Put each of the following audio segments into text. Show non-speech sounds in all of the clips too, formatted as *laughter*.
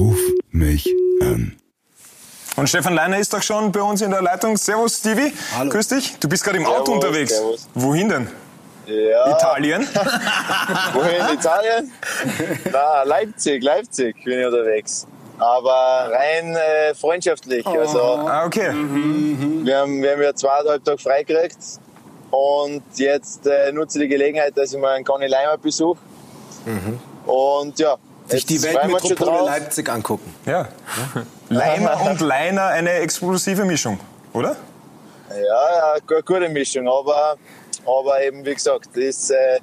Ruf mich an. Und Stefan Leiner ist doch schon bei uns in der Leitung. Servus, Stevie. Hallo. Grüß dich. Du bist gerade im Auto Servus, unterwegs. servus. Wohin denn? Ja. Italien? *laughs* Wohin? Italien? Na, Leipzig, Leipzig bin ich unterwegs. Aber rein äh, freundschaftlich. Also, Ah, okay. wir, haben, wir haben ja zweieinhalb Tage freigekriegt. Und jetzt äh, nutze ich die Gelegenheit, dass ich mal einen Conny Leimer besuche. Und ja, Sich die Weltmetropole. Leipzig angucken. Ja. Leimer und Leiner, eine explosive Mischung, oder? Ja, ja, gu- gute Mischung, aber, aber eben wie gesagt, ist äh,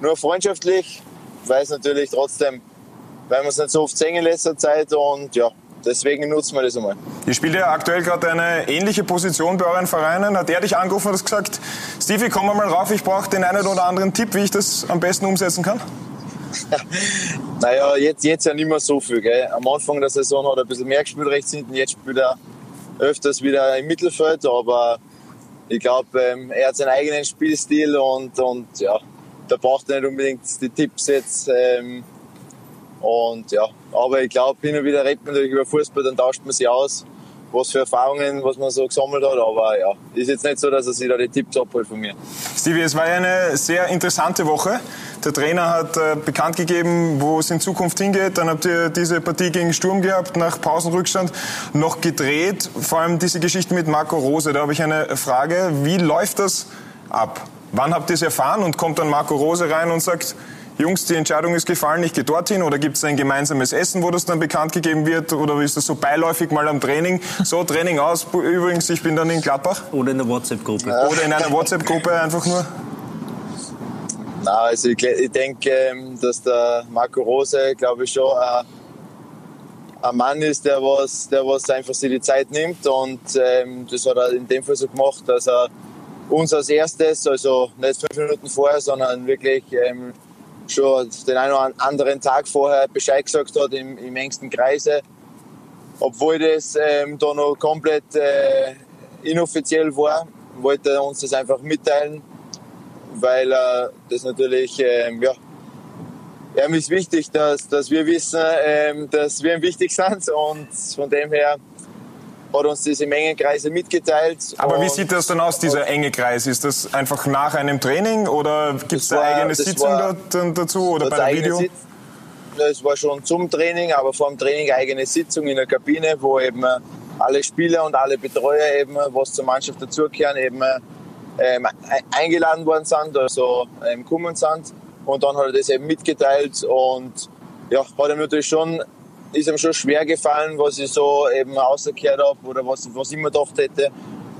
nur freundschaftlich, weil es natürlich trotzdem, weil wir es nicht so oft sehen in letzter Zeit und ja, deswegen nutzen wir das einmal. Ihr spielt ja aktuell gerade eine ähnliche Position bei euren Vereinen. Hat er dich angerufen und hat gesagt, Stevie, komm mal rauf, ich brauche den einen oder anderen Tipp, wie ich das am besten umsetzen kann? *laughs* Naja, jetzt, jetzt ja nicht mehr so viel. Gell. Am Anfang der Saison hat er ein bisschen mehr gespielt rechts hinten, jetzt spielt er öfters wieder im Mittelfeld, aber ich glaube, ähm, er hat seinen eigenen Spielstil und, und ja, da braucht er nicht unbedingt die Tipps jetzt. Ähm, und ja, aber ich glaube, hin und wieder redet man natürlich über Fußball, dann tauscht man sich aus, was für Erfahrungen, was man so gesammelt hat. Aber ja, ist jetzt nicht so, dass er sich da die Tipps abholt von mir. Stevie, es war ja eine sehr interessante Woche. Der Trainer hat äh, bekannt gegeben, wo es in Zukunft hingeht. Dann habt ihr diese Partie gegen Sturm gehabt, nach Pausenrückstand noch gedreht. Vor allem diese Geschichte mit Marco Rose. Da habe ich eine Frage. Wie läuft das ab? Wann habt ihr es erfahren und kommt dann Marco Rose rein und sagt, Jungs, die Entscheidung ist gefallen, ich gehe dorthin? Oder gibt es ein gemeinsames Essen, wo das dann bekannt gegeben wird? Oder ist das so beiläufig mal am Training? So, Training aus. Übrigens, ich bin dann in Gladbach. Oder in der WhatsApp-Gruppe. Oder in einer WhatsApp-Gruppe einfach nur. Na, also ich, ich denke, ähm, dass der Marco Rose, glaube ich, schon ein, ein Mann ist, der was, der was einfach sich die Zeit nimmt und ähm, das hat er in dem Fall so gemacht, dass er uns als erstes, also nicht fünf Minuten vorher, sondern wirklich ähm, schon den einen oder anderen Tag vorher Bescheid gesagt hat im, im engsten Kreise. Obwohl das ähm, da noch komplett äh, inoffiziell war, wollte er uns das einfach mitteilen weil äh, das natürlich, ähm, ja, ihm ist wichtig, dass, dass wir wissen, ähm, dass wir ihm wichtig sind und von dem her hat uns diese Mengenkreise mitgeteilt. Aber wie sieht das dann aus, dieser enge Kreis? Ist das einfach nach einem Training oder gibt es war- eigene Sitzung war- dann dazu oder bei eigene Video? Sitz- Das war schon zum Training, aber vor dem Training eigene Sitzung in der Kabine, wo eben alle Spieler und alle Betreuer eben, was zur Mannschaft dazugehören, eben ähm, e- eingeladen worden sind, also ähm, gekommen sind. Und dann hat er das eben mitgeteilt und ja, hat ihm natürlich schon, ist ihm schon schwer gefallen, was ich so eben rausgekehrt habe oder was, was ich mir gedacht hätte.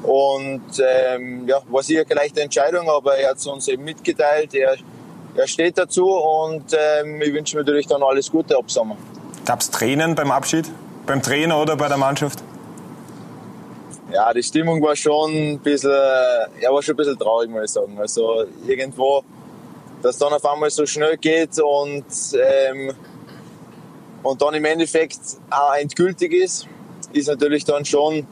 Und ähm, ja, war sicher keine leichte Entscheidung, aber er hat es uns eben mitgeteilt. Er, er steht dazu und ähm, ich wünsche mir natürlich dann alles Gute ab Sommer. Gab es Tränen beim Abschied? Beim Trainer oder bei der Mannschaft? Ja, die Stimmung war schon ein bisschen, ja, war schon ein bisschen traurig, muss ich sagen. Also irgendwo, dass dann auf einmal so schnell geht und, ähm, und dann im Endeffekt auch endgültig ist, ist natürlich dann schon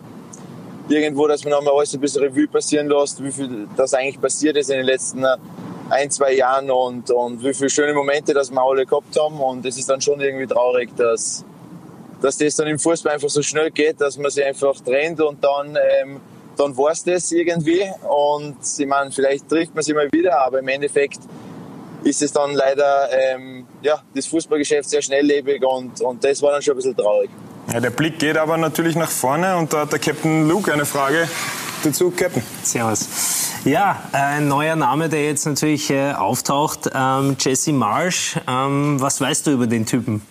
irgendwo, dass man einmal alles ein bisschen Revue passieren lässt, wie viel das eigentlich passiert ist in den letzten ein, zwei Jahren und, und wie viele schöne Momente, das wir alle gehabt haben. Und es ist dann schon irgendwie traurig, dass, dass das dann im Fußball einfach so schnell geht, dass man sich einfach trennt und dann, ähm, dann war es das irgendwie. Und ich meine, vielleicht trifft man sich mal wieder, aber im Endeffekt ist es dann leider ähm, ja, das Fußballgeschäft sehr schnelllebig und, und das war dann schon ein bisschen traurig. Ja, der Blick geht aber natürlich nach vorne und da hat der Captain Luke eine Frage dazu. Captain. Servus. Ja, ein neuer Name, der jetzt natürlich äh, auftaucht, ähm, Jesse Marsh. Ähm, was weißt du über den Typen?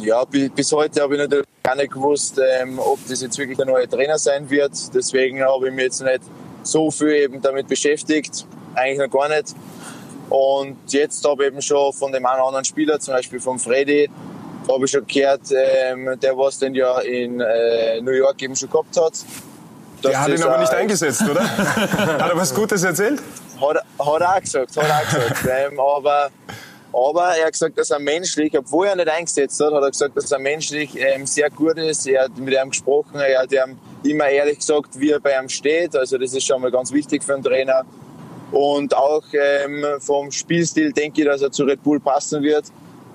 Ja, bi- bis heute habe ich natürlich gar nicht gewusst, ähm, ob das jetzt wirklich der neue Trainer sein wird. Deswegen habe ich mich jetzt nicht so viel eben damit beschäftigt. Eigentlich noch gar nicht. Und jetzt habe ich eben schon von dem einen oder anderen Spieler, zum Beispiel von Freddy, habe ich schon gehört, ähm, der was den ja in äh, New York eben schon gehabt hat. Der hat ihn aber nicht eingesetzt, oder? *laughs* hat er was Gutes erzählt? hat, er- hat er auch gesagt, hat er auch gesagt. *laughs* ähm, aber, aber er hat gesagt, dass er menschlich, obwohl er nicht eingesetzt hat, hat er gesagt, dass er menschlich ähm, sehr gut ist. Er hat mit ihm gesprochen, er hat ihm immer ehrlich gesagt, wie er bei ihm steht. Also das ist schon mal ganz wichtig für einen Trainer. Und auch ähm, vom Spielstil denke ich, dass er zu Red Bull passen wird.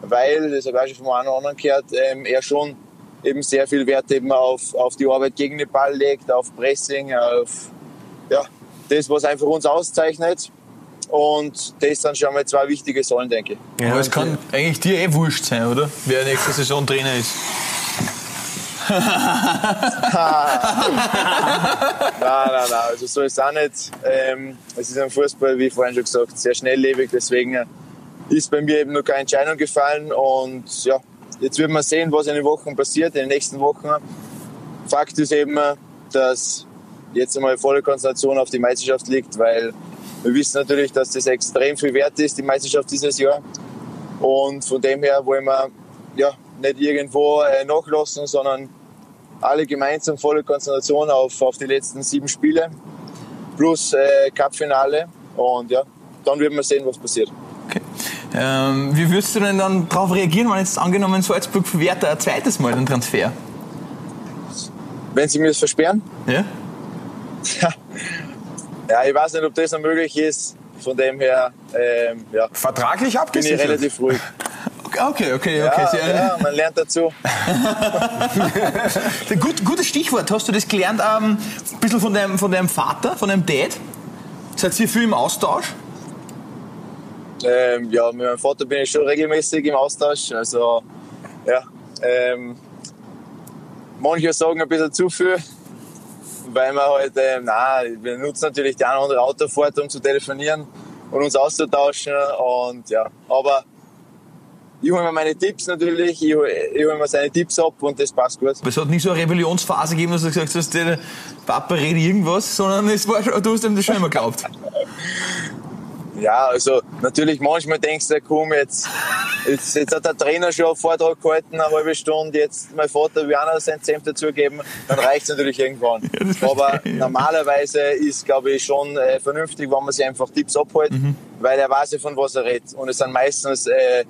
weil, das habe ich auch schon von einem oder anderen gehört, ähm, er schon eben sehr viel Wert eben auf, auf die Arbeit gegen den Ball legt, auf Pressing, auf ja, das, was einfach uns auszeichnet. Und das sind schon mal zwei wichtige Säulen, denke ich. Ja, Aber es kann eigentlich dir eh wurscht sein, oder? Wer nächste Saison Trainer ist. Nein, nein, nein, also so ist es auch nicht. Ähm, es ist im Fußball, wie vorhin schon gesagt, sehr schnelllebig, deswegen ist bei mir eben noch keine Entscheidung gefallen und ja, jetzt wird man sehen, was in den Wochen passiert, in den nächsten Wochen. Fakt ist eben, dass jetzt einmal volle Konzentration auf die Meisterschaft liegt, weil wir wissen natürlich, dass das extrem viel wert ist, die Meisterschaft dieses Jahr. Und von dem her wollen wir ja, nicht irgendwo äh, nachlassen, sondern alle gemeinsam volle Konzentration auf, auf die letzten sieben Spiele plus äh, Cupfinale. Und ja, dann werden wir sehen, was passiert. Okay. Ähm, wie würdest du denn dann darauf reagieren, wenn jetzt angenommen Salzburg verwehrt ein zweites Mal den Transfer? Wenn sie mir das versperren? Ja. ja, ich weiß nicht, ob das noch möglich ist. Von dem her, ähm, ja. Vertraglich abgesichert? Bin ich relativ ruhig. Okay, okay, okay. Ja, ja, man lernt dazu. *laughs* Gut, gutes Stichwort. Hast du das gelernt ähm, ein bisschen von deinem, von deinem Vater, von deinem Dad? Seid ihr viel im Austausch? Ähm, ja, mit meinem Vater bin ich schon regelmäßig im Austausch. Also, ja. Ähm, manche sagen ein bisschen zu viel, weil wir halt, ähm, nein, wir nutzen natürlich die eine oder andere Autofahrt, um zu telefonieren und uns auszutauschen. Und ja, aber ich hole mir meine Tipps natürlich, ich hole, ich hole mir seine Tipps ab und das passt gut. Aber es hat nicht so eine Rebellionsphase gegeben, dass du gesagt hast, der Papa redet irgendwas, sondern es war du hast ihm das schon immer geglaubt. *laughs* Ja, also natürlich manchmal denkst du, komm, jetzt, jetzt, jetzt hat der Trainer schon einen Vortrag gehalten, eine halbe Stunde, jetzt mein Vater will auch noch sein Senf dazugeben, dann reicht es natürlich irgendwann. *laughs* Ja, Aber normalerweise ist, glaube ich, schon äh, vernünftig, wenn man sich einfach Tipps abholt, mhm. weil er weiß ja, von was er redet. Und es sind meistens äh,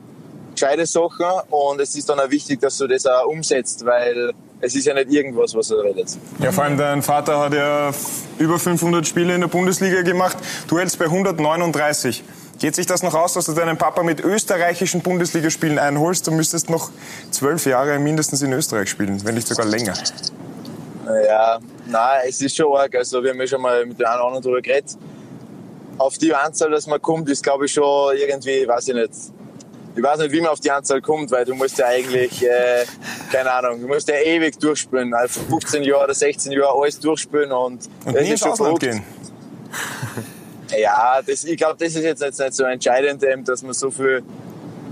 gescheite Sachen und es ist dann auch wichtig, dass du das auch umsetzt, weil es ist ja nicht irgendwas, was er redet. Ja, vor allem dein Vater hat ja über 500 Spiele in der Bundesliga gemacht. Du hältst bei 139. Geht sich das noch aus, dass du deinen Papa mit österreichischen Bundesligaspielen einholst? Du müsstest noch zwölf Jahre mindestens in Österreich spielen, wenn nicht sogar länger. Ja, nein, es ist schon arg. Also wir haben ja schon mal mit den einen oder anderen darüber geredet. Auf die Anzahl, dass man kommt, ist glaube ich schon irgendwie, weiß ich nicht, ich weiß nicht, wie man auf die Anzahl kommt, weil du musst ja eigentlich, äh, keine Ahnung, du musst ja ewig durchspielen. Also 15 Jahre oder 16 Jahre alles durchspielen und, und das nie ist ins Ausland gehen. *laughs* Ja, das, ich glaube, das ist jetzt nicht so entscheidend, dass man so viele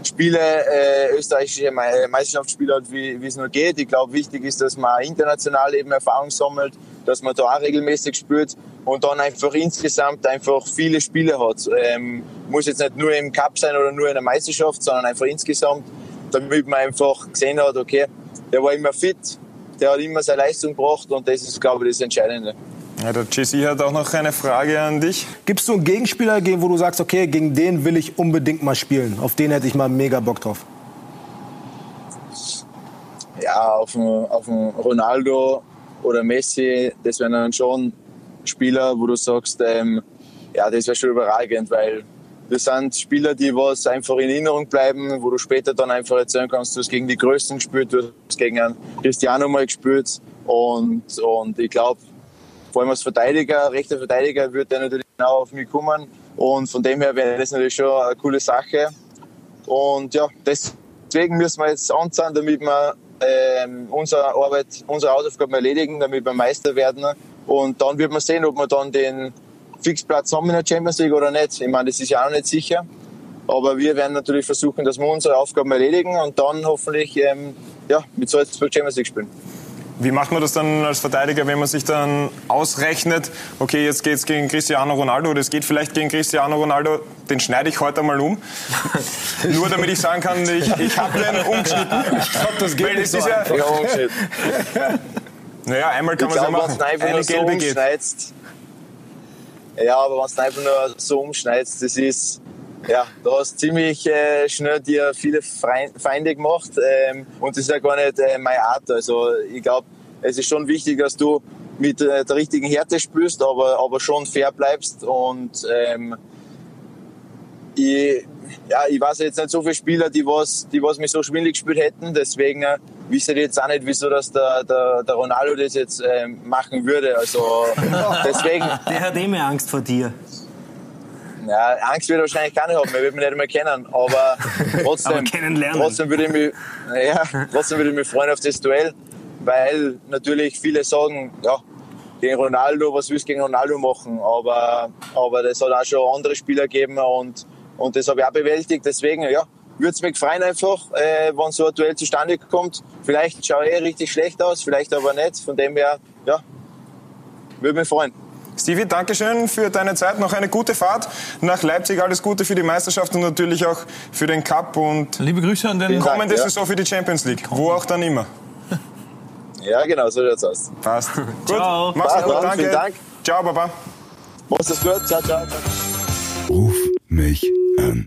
Spiele, äh, österreichische Meisterschaftsspiele hat, wie, wie es nur geht. Ich glaube, wichtig ist, dass man international eben Erfahrung sammelt, dass man da auch regelmäßig spielt und dann einfach insgesamt einfach viele Spiele hat. Ähm, muss jetzt nicht nur im Cup sein oder nur in der Meisterschaft, sondern einfach insgesamt, damit man einfach gesehen hat, okay, der war immer fit, der hat immer seine Leistung gebracht und das ist, glaube ich, das Entscheidende. Ja, der Jesse hat auch noch eine Frage an dich. Gibst du einen Gegenspieler, wo du sagst, okay, gegen den will ich unbedingt mal spielen? Auf den hätte ich mal mega Bock drauf. Ja, auf einen, auf einen Ronaldo oder Messi, das wären dann schon Spieler, wo du sagst, ähm, ja, das wäre schon überragend, weil das sind Spieler, die was einfach in Erinnerung bleiben, wo du später dann einfach erzählen kannst, du hast gegen die Größten gespielt, du hast gegen einen Cristiano mal gespielt. Und, und ich glaube, vor allem als Verteidiger, rechter Verteidiger, wird der natürlich genau auf mich kommen. Und von dem her wäre das natürlich schon eine coole Sache. Und ja, deswegen müssen wir jetzt anzahlen, damit wir ähm, unsere Arbeit, unsere Hausaufgaben erledigen, damit wir Meister werden. Und dann wird man sehen, ob wir dann den Fixplatz haben in der Champions League oder nicht. Ich meine, das ist ja auch noch nicht sicher. Aber wir werden natürlich versuchen, dass wir unsere Aufgaben erledigen und dann hoffentlich ähm, ja, mit Salzburg Champions League spielen. Wie macht man das dann als Verteidiger, wenn man sich dann ausrechnet, okay, jetzt geht es gegen Cristiano Ronaldo oder es geht vielleicht gegen Cristiano Ronaldo, den schneide ich heute mal um. *laughs* Nur damit ich sagen kann, ich, ich habe den umgeschnitten. *laughs* Ich glaube, das geht Weil nicht so ja, ja *laughs* Naja, einmal kann man es ja machen. Eine so gelbe geht. Ja, aber wenn du einfach nur so umschneidest, das ist, ja, du hast ziemlich äh, schnell dir viele Feinde gemacht ähm, und das ist ja gar nicht äh, meine Art. Also ich glaube, es ist schon wichtig, dass du mit äh, der richtigen Härte spürst, aber, aber schon fair bleibst und ähm, ich, ja, ich weiß jetzt nicht so viele Spieler, die was, die was mich so schwindlig gespielt hätten. Deswegen ich jetzt auch nicht, wieso dass der, der, der Ronaldo das jetzt äh, machen würde. Also *laughs* deswegen, Der hat eh mehr Angst vor dir. ja, Angst wird er wahrscheinlich gar nicht haben, er wird mich nicht mehr kennen. Aber *laughs* trotzdem, Aber kennenlernen. trotzdem würde ich mich, ja, trotzdem würde ich mich freuen auf das Duell, weil natürlich viele sagen, ja, gegen Ronaldo, was willst du gegen Ronaldo machen? Aber, aber das hat auch schon andere Spieler gegeben und, und das habe ich auch bewältigt. Deswegen, ja, würde es mich freuen einfach, äh, wenn so ein Duell zustande kommt. Vielleicht schaue ich eh richtig schlecht aus, vielleicht aber nicht. Von dem her, ja, würde mich freuen. Stevie, Dankeschön für deine Zeit. Noch eine gute Fahrt nach Leipzig. Alles Gute für die Meisterschaft und natürlich auch für den Cup und Liebe Grüße an den Dank, kommende ja. Saison für die Champions League. Wo auch dann immer. Ja, genau, so schaut's aus. Passt. *laughs* Gut, Ciao. mach's Passt, gut, dann, danke. vielen Dank. Ciao, Baba. Mach's gut, ciao, ciao. ciao. Ruf mich an.